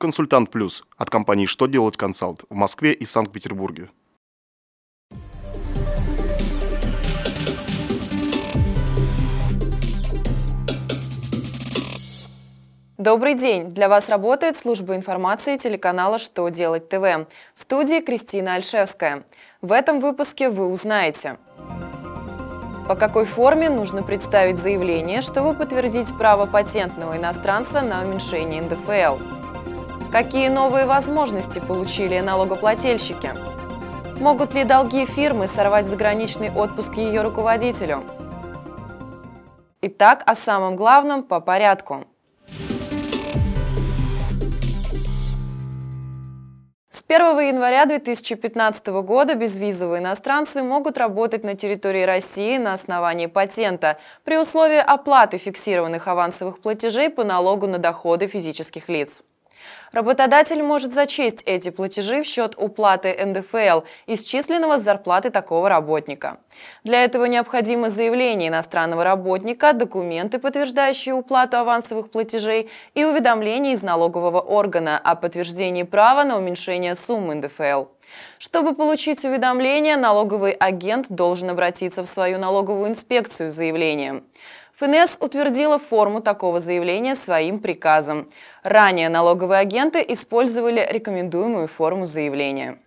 Консультант Плюс от компании «Что делать консалт» в Москве и Санкт-Петербурге. Добрый день! Для вас работает служба информации телеканала «Что делать ТВ». В студии Кристина Альшевская. В этом выпуске вы узнаете по какой форме нужно представить заявление, чтобы подтвердить право патентного иностранца на уменьшение НДФЛ. Какие новые возможности получили налогоплательщики? Могут ли долги фирмы сорвать заграничный отпуск ее руководителю? Итак, о самом главном по порядку. С 1 января 2015 года безвизовые иностранцы могут работать на территории России на основании патента при условии оплаты фиксированных авансовых платежей по налогу на доходы физических лиц. Работодатель может зачесть эти платежи в счет уплаты НДФЛ, исчисленного с зарплаты такого работника. Для этого необходимо заявление иностранного работника, документы, подтверждающие уплату авансовых платежей и уведомление из налогового органа о подтверждении права на уменьшение суммы НДФЛ. Чтобы получить уведомление, налоговый агент должен обратиться в свою налоговую инспекцию с заявлением. ФНС утвердила форму такого заявления своим приказом. Ранее налоговые агенты использовали рекомендуемую форму заявления.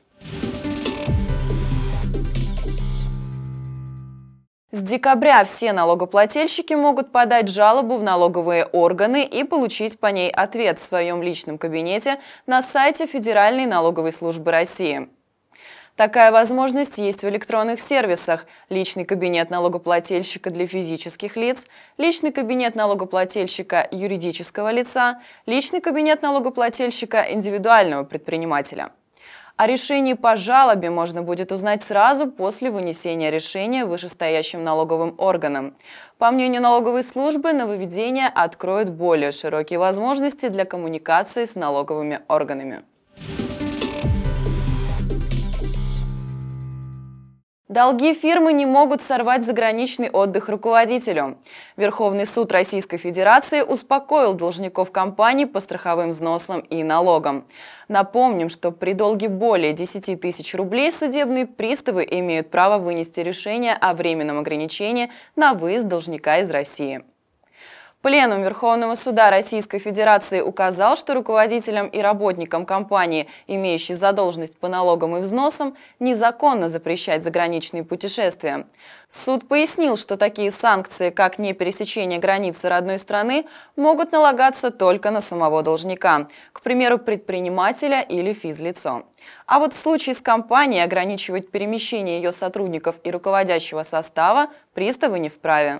С декабря все налогоплательщики могут подать жалобу в налоговые органы и получить по ней ответ в своем личном кабинете на сайте Федеральной налоговой службы России. Такая возможность есть в электронных сервисах. Личный кабинет налогоплательщика для физических лиц, личный кабинет налогоплательщика юридического лица, личный кабинет налогоплательщика индивидуального предпринимателя. О решении по жалобе можно будет узнать сразу после вынесения решения вышестоящим налоговым органам. По мнению налоговой службы, нововведение откроет более широкие возможности для коммуникации с налоговыми органами. Долги фирмы не могут сорвать заграничный отдых руководителю. Верховный суд Российской Федерации успокоил должников компаний по страховым взносам и налогам. Напомним, что при долге более 10 тысяч рублей судебные приставы имеют право вынести решение о временном ограничении на выезд должника из России. Пленум Верховного суда Российской Федерации указал, что руководителям и работникам компании, имеющей задолженность по налогам и взносам, незаконно запрещать заграничные путешествия. Суд пояснил, что такие санкции, как непересечение границы родной страны, могут налагаться только на самого должника, к примеру, предпринимателя или физлицо. А вот в случае с компанией ограничивать перемещение ее сотрудников и руководящего состава приставы не вправе.